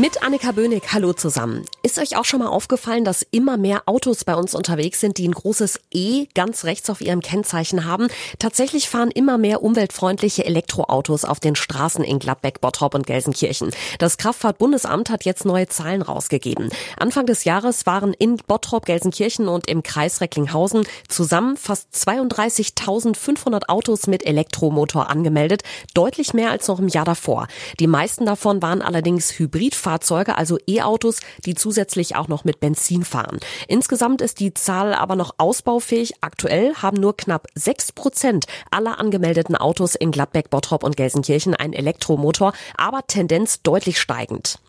Mit Annika Böhnig, hallo zusammen. Ist euch auch schon mal aufgefallen, dass immer mehr Autos bei uns unterwegs sind, die ein großes E ganz rechts auf ihrem Kennzeichen haben? Tatsächlich fahren immer mehr umweltfreundliche Elektroautos auf den Straßen in Gladbeck, Bottrop und Gelsenkirchen. Das Kraftfahrtbundesamt hat jetzt neue Zahlen rausgegeben. Anfang des Jahres waren in Bottrop, Gelsenkirchen und im Kreis Recklinghausen zusammen fast 32.500 Autos mit Elektromotor angemeldet, deutlich mehr als noch im Jahr davor. Die meisten davon waren allerdings Hybrid Fahrzeuge, also E-Autos, die zusätzlich auch noch mit Benzin fahren. Insgesamt ist die Zahl aber noch ausbaufähig. Aktuell haben nur knapp sechs Prozent aller angemeldeten Autos in Gladbeck, Bottrop und Gelsenkirchen einen Elektromotor, aber Tendenz deutlich steigend.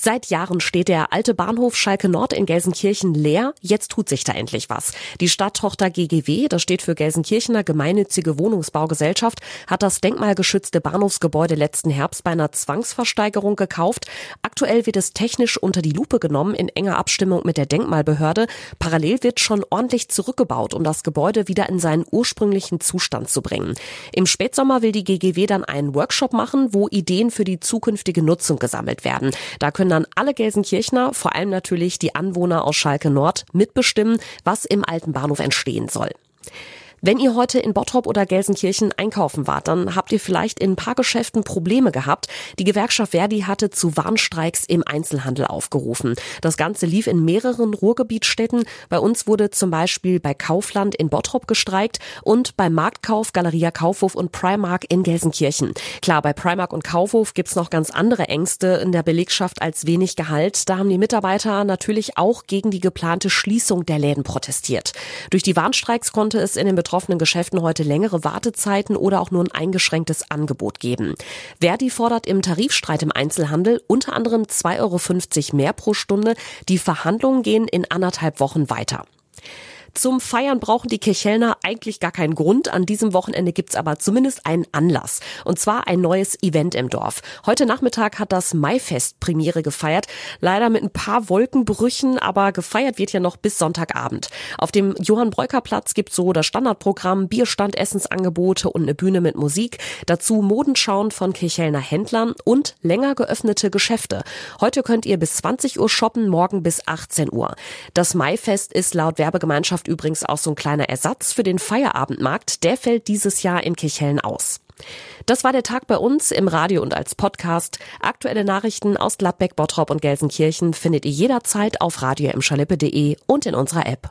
Seit Jahren steht der alte Bahnhof Schalke Nord in Gelsenkirchen leer. Jetzt tut sich da endlich was. Die Stadttochter GGW, das steht für Gelsenkirchener Gemeinnützige Wohnungsbaugesellschaft, hat das denkmalgeschützte Bahnhofsgebäude letzten Herbst bei einer Zwangsversteigerung gekauft. Aktuell wird es technisch unter die Lupe genommen in enger Abstimmung mit der Denkmalbehörde. Parallel wird schon ordentlich zurückgebaut, um das Gebäude wieder in seinen ursprünglichen Zustand zu bringen. Im Spätsommer will die GGW dann einen Workshop machen, wo Ideen für die zukünftige Nutzung gesammelt werden. Da können dann alle Gelsenkirchner, vor allem natürlich die Anwohner aus Schalke Nord, mitbestimmen, was im alten Bahnhof entstehen soll. Wenn ihr heute in Bottrop oder Gelsenkirchen einkaufen wart, dann habt ihr vielleicht in ein paar Geschäften Probleme gehabt. Die Gewerkschaft Verdi hatte zu Warnstreiks im Einzelhandel aufgerufen. Das Ganze lief in mehreren Ruhrgebietsstädten. Bei uns wurde zum Beispiel bei Kaufland in Bottrop gestreikt und bei Marktkauf, Galeria Kaufhof und Primark in Gelsenkirchen. Klar, bei Primark und Kaufhof gibt's noch ganz andere Ängste in der Belegschaft als wenig Gehalt. Da haben die Mitarbeiter natürlich auch gegen die geplante Schließung der Läden protestiert. Durch die Warnstreiks konnte es in den betroffenen Geschäften heute längere Wartezeiten oder auch nur ein eingeschränktes Angebot geben. Verdi fordert im Tarifstreit im Einzelhandel unter anderem 2,50 Euro mehr pro Stunde. Die Verhandlungen gehen in anderthalb Wochen weiter. Zum Feiern brauchen die Kirchhellner eigentlich gar keinen Grund. An diesem Wochenende gibt's aber zumindest einen Anlass. Und zwar ein neues Event im Dorf. Heute Nachmittag hat das Maifest Premiere gefeiert. Leider mit ein paar Wolkenbrüchen, aber gefeiert wird ja noch bis Sonntagabend. Auf dem Johann Breuker Platz gibt's so das Standardprogramm, Bierstand, Essensangebote und eine Bühne mit Musik. Dazu Modenschauen von Kirchhellner Händlern und länger geöffnete Geschäfte. Heute könnt ihr bis 20 Uhr shoppen, morgen bis 18 Uhr. Das Maifest ist laut Werbegemeinschaft übrigens auch so ein kleiner Ersatz für den Feierabendmarkt. Der fällt dieses Jahr in Kirchhellen aus. Das war der Tag bei uns im Radio und als Podcast. Aktuelle Nachrichten aus Gladbeck, Bottrop und Gelsenkirchen findet ihr jederzeit auf radio und in unserer App.